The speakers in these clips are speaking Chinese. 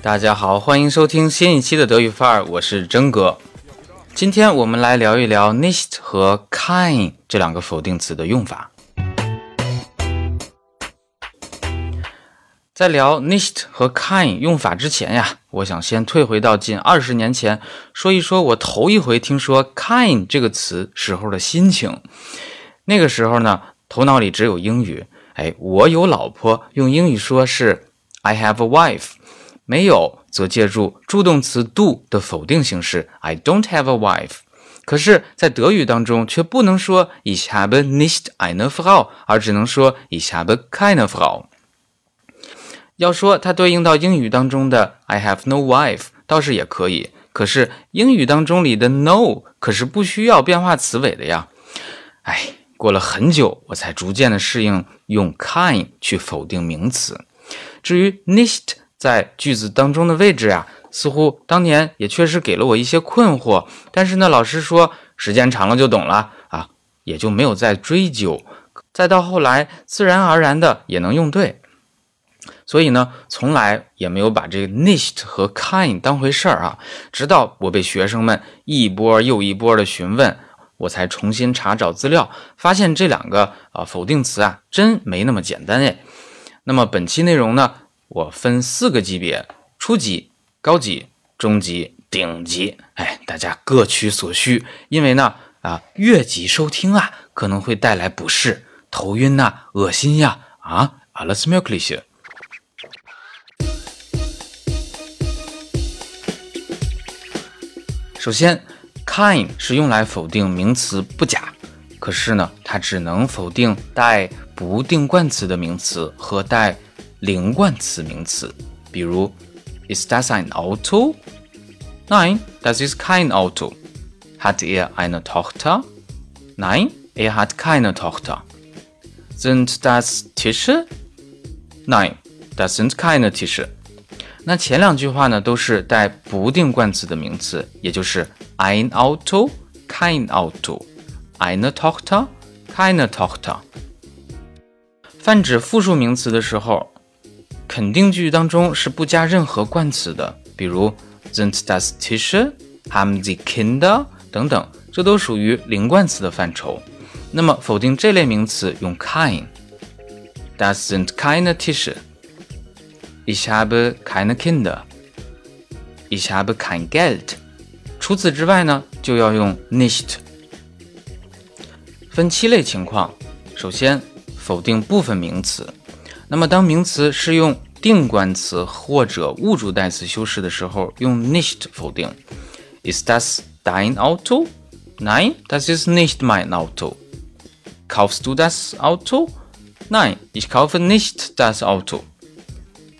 大家好，欢迎收听新一期的德语范儿，我是真哥。今天我们来聊一聊 nicht 和 kein 这两个否定词的用法。在聊 nicht 和 kein 用法之前呀，我想先退回到近二十年前，说一说我头一回听说 kein 这个词时候的心情。那个时候呢，头脑里只有英语。哎，我有老婆，用英语说是 I have a wife。没有，则借助助动词 do 的否定形式 I don't have a wife。可是，在德语当中却不能说 Ich habe nicht eine Frau，而只能说 Ich habe keine Frau。要说它对应到英语当中的 I have no wife，倒是也可以。可是英语当中里的 no 可是不需要变化词尾的呀。哎，过了很久，我才逐渐的适应用 kind 去否定名词。至于 nicht。在句子当中的位置啊，似乎当年也确实给了我一些困惑。但是呢，老师说时间长了就懂了啊，也就没有再追究。再到后来，自然而然的也能用对。所以呢，从来也没有把这个 nicht 和 kind 当回事儿啊。直到我被学生们一波又一波的询问，我才重新查找资料，发现这两个啊否定词啊真没那么简单哎。那么本期内容呢？我分四个级别：初级、高级、中级、顶级。哎，大家各取所需。因为呢，啊，越级收听啊，可能会带来不适、头晕呐、恶心呀。啊，alles mögliche。首先，kind 是用来否定名词不假，可是呢，它只能否定带不定冠词的名词和带。零冠词名词，比如，Is das ein Auto? Nein, das ist kein Auto. Hat er eine Tochter? Nein, er hat keine Tochter. Sind das Tische? Nein, das sind keine Tische. 那前两句话呢，都是带不定冠词的名词，也就是 ein Auto, kein Auto, eine Tochter, keine Tochter。泛指复数名词的时候，肯定句当中是不加任何冠词的，比如 sind das Tische, haben sie Kinder 等等，这都属于零冠词的范畴。那么否定这类名词用 kein。Das sind keine Tische. Ich habe keine Kinder. Ich habe kein Geld. 除此之外呢，就要用 nicht。分七类情况，首先否定部分名词。那么，当名词是用定冠词或者物主代词修饰的时候，用 nicht 否定。Ist das dein Auto? Nein, das ist nicht mein Auto. Kaufst du das Auto? Nein, ich kaufe nicht das Auto.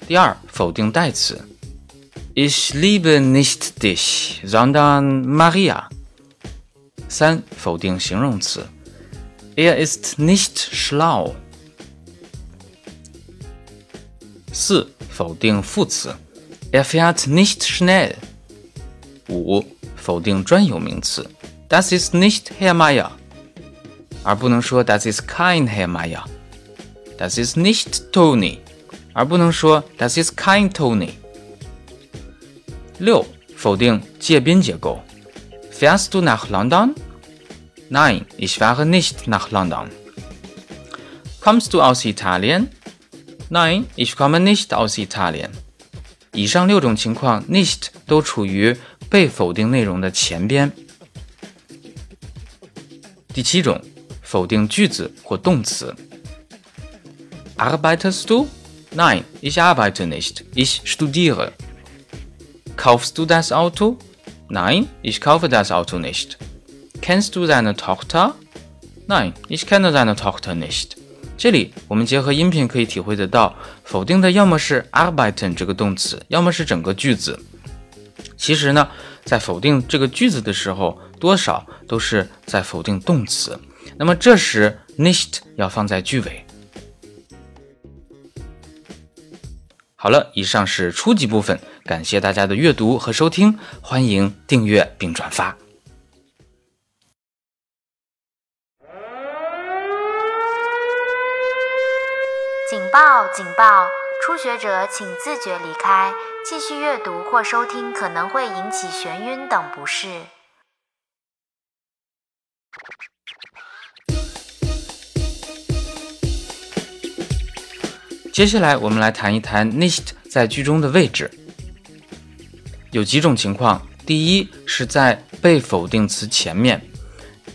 第二，否定代词。Ich liebe nicht dich, sondern Maria. 三，否定形容词。Er ist nicht schlau. 四、否定副词，Er fährt nicht schnell。五、否定专有名词，Das ist nicht Herr Meier，而不能说 Das ist kein Herr Meier。Das ist nicht Tony，而不能说 Das ist kein Tony。六、否定介宾结构，Fährst du nach London？Nein, ich fahre nicht nach London。Kommst du aus Italien？Nein, ich komme nicht aus Italien。以上六种情况，nicht 都处于被否定内容的前边。第七种，否定句子或动词。Arbeitest du? Nein, ich arbeite nicht. Ich studiere. Kaufst du das Auto? Nein, ich kaufe das Auto nicht. Kennst du deine Tochter? Nein, ich kenne deine Tochter nicht. 这里我们结合音频可以体会得到，否定的要么是 arbeiten 这个动词，要么是整个句子。其实呢，在否定这个句子的时候，多少都是在否定动词。那么这时 nicht 要放在句尾。好了，以上是初级部分，感谢大家的阅读和收听，欢迎订阅并转发。警报！初学者请自觉离开。继续阅读或收听可能会引起眩晕等不适。接下来我们来谈一谈 nicht 在句中的位置。有几种情况，第一是在被否定词前面，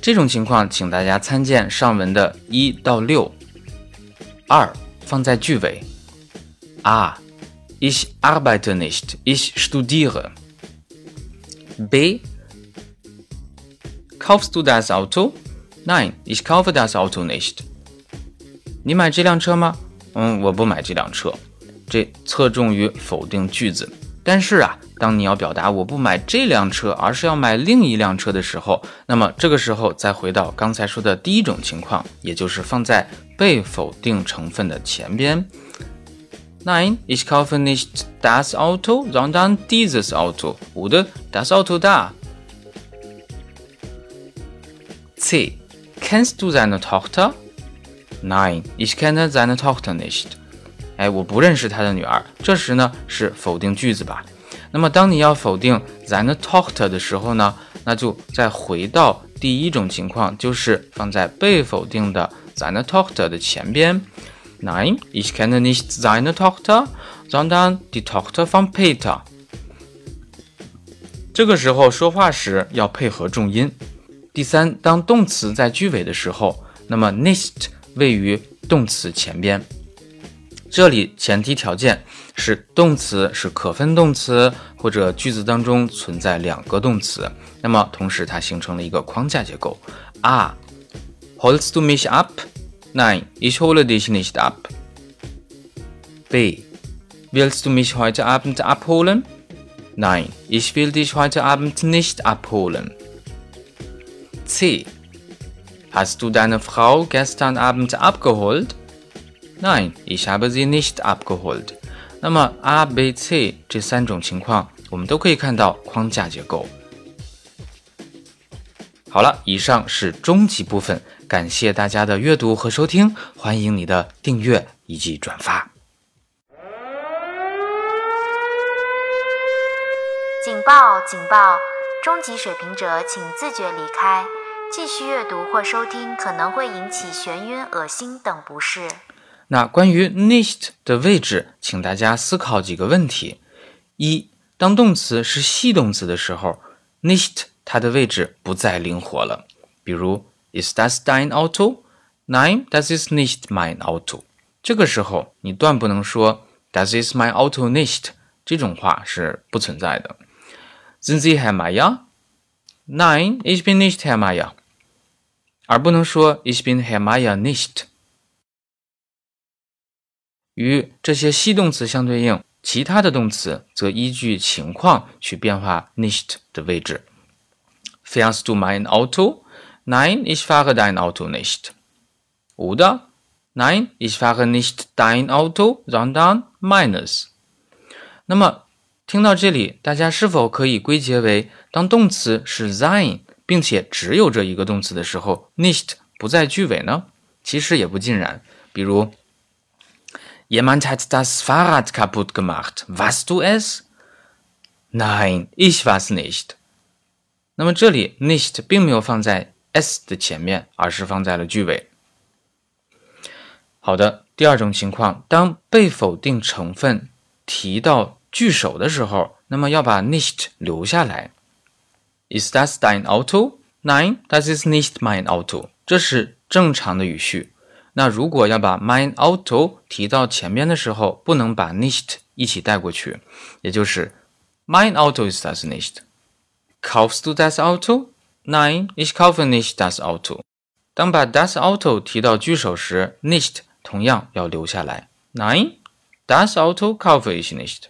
这种情况请大家参见上文的一到六。二放在句尾，A ich arbeite nicht, ich studiere. B kaufst du das Auto? Nein, ich kaufe das Auto nicht. 你买这辆车吗？嗯，我不买这辆车，这侧重于否定句子。 但是啊，当你要表达我不买这辆车，而是要买另一辆车的时候，那么这个时候再回到刚才说的第一种情况，也就是放在被否定成分的前边。Nein, ich kaufe nicht das Auto, sondern dieses Auto oder das Auto da. C. Kennst du seine Tochter? Nein, ich kenne seine Tochter nicht。哎，我不认识他的女儿。这时呢，是否定句子吧。那么，当你要否定 zan talked 的时候呢，那就再回到第一种情况，就是放在被否定的 zan talked 的前边。Nine is can't this zan talked? Zan dan de talked from Peter。这个时候说话时要配合重音。第三，当动词在句尾的时候，那么 nicht 位于动词前边。这里前提条件是动词是可分动词，或者句子当中存在两个动词，那么同时它形成了一个框架结构。A. Holst du mich ab? Nein, ich hole dich nicht ab. B. Willst du mich heute Abend abholen? Nein, ich will dich heute Abend nicht abholen. C. Hast du deine Frau gestern Abend abgeholt? Nein, ich habe sie nicht abgeholt. 那么 A、B、C 这三种情况，我们都可以看到框架结构。好了，以上是中级部分，感谢大家的阅读和收听，欢迎你的订阅以及转发。警报！警报！中级水平者请自觉离开。继续阅读或收听可能会引起眩晕、恶心等不适。那关于 nicht 的位置，请大家思考几个问题：一，当动词是系动词的时候，nicht 它的位置不再灵活了。比如，Is das dein Auto？Nein, das ist nicht mein Auto。这个时候，你断不能说 Das ist mein Auto nicht。这种话是不存在的。Sind Sie Herr Meier？Nein, ich bin nicht Herr Meier。而不能说 Ich bin Herr Meier nicht。与这些系动词相对应，其他的动词则依据情况去变化 nicht 的位置。Fährst du mein Auto? Nein, ich fahre dein Auto nicht. Oder Nein, ich fahre nicht dein Auto, sondern meines. 那么听到这里，大家是否可以归结为，当动词是 sein？并且只有这一个动词的时候，nicht 不在句尾呢？其实也不尽然。比如，Jemand hat das Fahrrad kaputt gemacht. Warst du es? Nein, ich war's nicht. 那么这里 nicht 并没有放在 s 的前面，而是放在了句尾。好的，第二种情况，当被否定成分提到句首的时候，那么要把 nicht 留下来。Ist das dein Auto? Nein, das ist nicht mein Auto。这是正常的语序。那如果要把 mein Auto 提到前面的时候，不能把 nicht 一起带过去，也就是 mein Auto ist das nicht。Kaufst du das Auto? Nein, ich kaufe nicht das Auto。当把 das Auto 提到句首时，nicht 同样要留下来。Nein, das Auto kaufe ich nicht。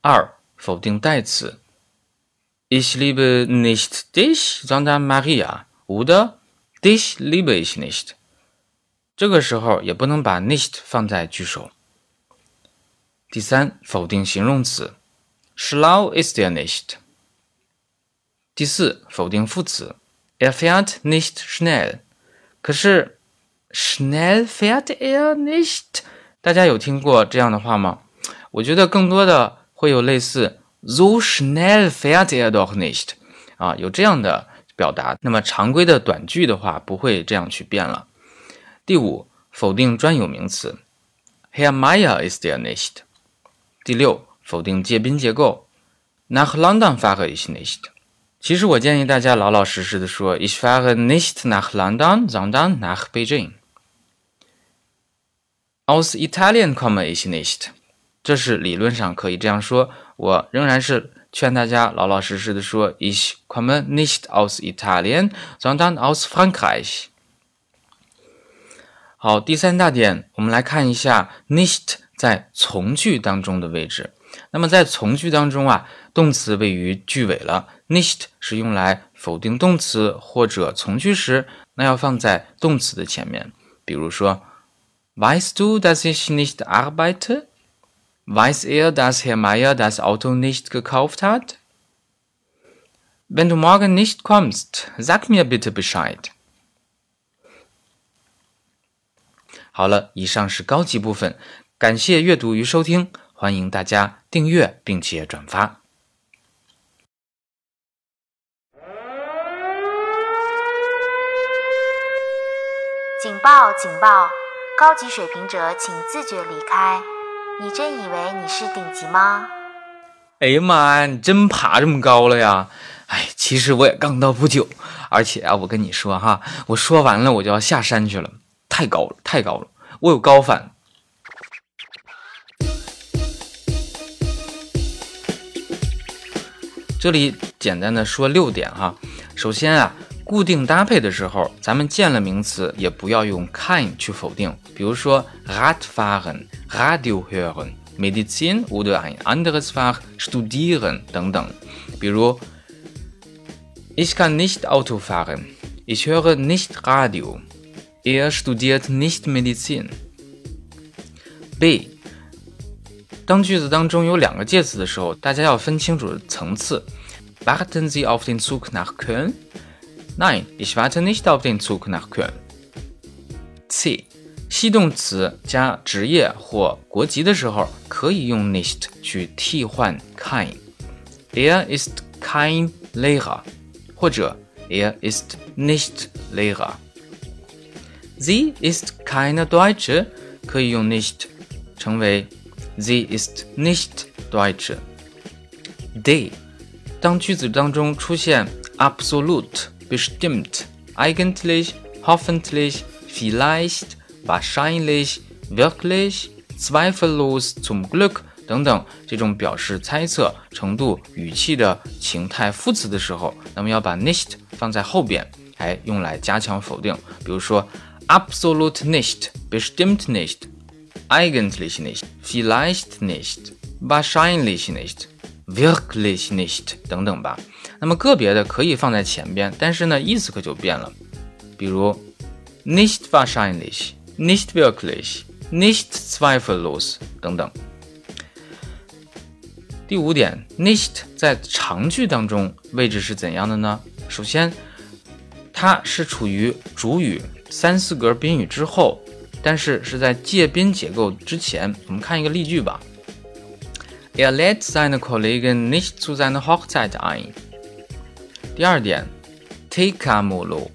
二、否定代词。Ich liebe nicht dich, sondern Maria. Oder dich liebe ich nicht. 这个时候也不能把 nicht 放在句首。第三，否定形容词，schlau ist er nicht。第四，否定副词，er fährt nicht schnell。可是，schnell fährt er nicht，大家有听过这样的话吗？我觉得更多的会有类似 so schnell fährt er doch nicht 啊，有这样的表达。那么常规的短句的话，不会这样去变了。第五，否定专有名词，Herr Meyer ist er nicht。第六，否定介宾结构，Nach London fahre ich nicht。其实我建议大家老老实实的说，Ich fahre nicht nach London, sondern nach Beijing。Aus Italien komme ich nicht。这是理论上可以这样说，我仍然是劝大家老老实实的说，Ich komme nicht aus Italien, sondern aus Frankreich。好，第三大点，我们来看一下 nicht 在从句当中的位置。那么在从句当中啊，动词位于句尾了，nicht 是用来否定动词或者从句时，那要放在动词的前面。比如说，Weißt du, dass ich nicht arbeite? Weiß er, dass Herr Meier das Auto nicht gekauft hat? Wenn du morgen nicht kommst, sag mir bitte Bescheid. 好了，以上是高级部分，感谢阅读与收听，欢迎大家订阅并且转发。警报！警报！高级水平者请自觉离开。你真以为你是顶级吗？哎呀妈呀，你真爬这么高了呀！哎，其实我也刚到不久，而且啊，我跟你说哈，我说完了我就要下山去了。太高了，太高了，我有高反。这里简单的说六点哈。首先啊，固定搭配的时候，咱们见了名词也不要用 kein 去否定。比如说 Radfahren、Radio hören、Medizin oder ein anderes Fach studieren 等等。比如 Ich kann nicht Auto fahren. Ich höre nicht Radio. Er studiert nicht Medizin. B. 当句子当中有两个介词的时候，大家要分清楚层次。Warten Sie auf den Zug nach Köln? Nein, ich warte nicht auf den Zug nach Köln. C. 系动词加职业或国籍的时候，可以用 nicht 去替换 kein。Er ist kein Lehrer，或者 Er ist nicht Lehrer。Sie ist keine Deutsche，可以用 nicht 成为 Sie ist nicht Deutsche。D，当句子当中出现 absolute、bestimmt、eigentlich、hoffentlich、vielleicht、wahrscheinlich、wirklich、zweifellos、zum Glück 等等这种表示猜测程度、语气的情态副词的时候，那么要把 nicht 放在后边，哎，用来加强否定。比如说。Absolut nicht, bestimmt nicht, eigentlich nicht, vielleicht nicht, wahrscheinlich nicht, wirklich nicht 等等吧。那么个别的可以放在前边，但是呢意思可就变了。比如 nicht wahrscheinlich, nicht wirklich, nicht zweifellos 等等。第五点，nicht 在长句当中位置是怎样的呢？首先，它是处于主语。三四格宾语之后，但是是在介宾结构之前。我们看一个例句吧。Er lädt seine Kollegen nicht zu seiner Hochzeit ein。第二点，Takeamolo。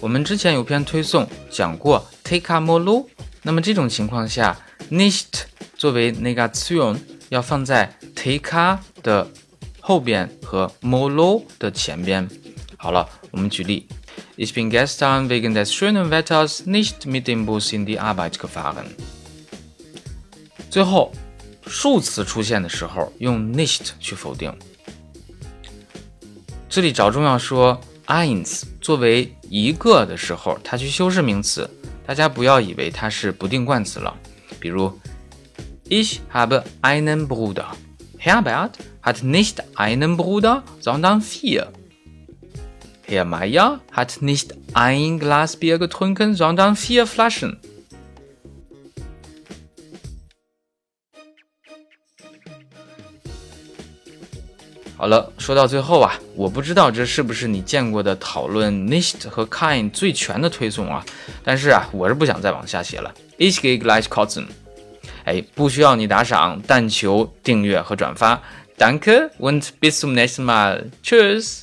我们之前有篇推送讲过 Takeamolo。那么这种情况下，nicht 作为 Negation 要放在 take 的后边和 molo 的前边。好了，我们举例。Ich bin gestern wegen des schönen Wetters nicht mit dem Bus in die Arbeit gefahren。最后，数词出现的时候用 nicht 去否定。这里着重要说 eins 作为一个的时候，它去修饰名词，大家不要以为它是不定冠词了。比如，Ich habe einen Bruder。Herbert hat nicht einen Bruder, sondern vier。Herr Meier hat nicht ein Glas Bier getrunken, sondern vier Flaschen. 好了，说到最后啊，我不知道这是不是你见过的讨论 nicht 和 kein 最全的推送啊，但是啊，我是不想再往下写了。Ich gehe gleich kotzen。 哎，不需要你打赏，但求订阅和转发。Danke und bis zum nächsten Mal. Tschüss.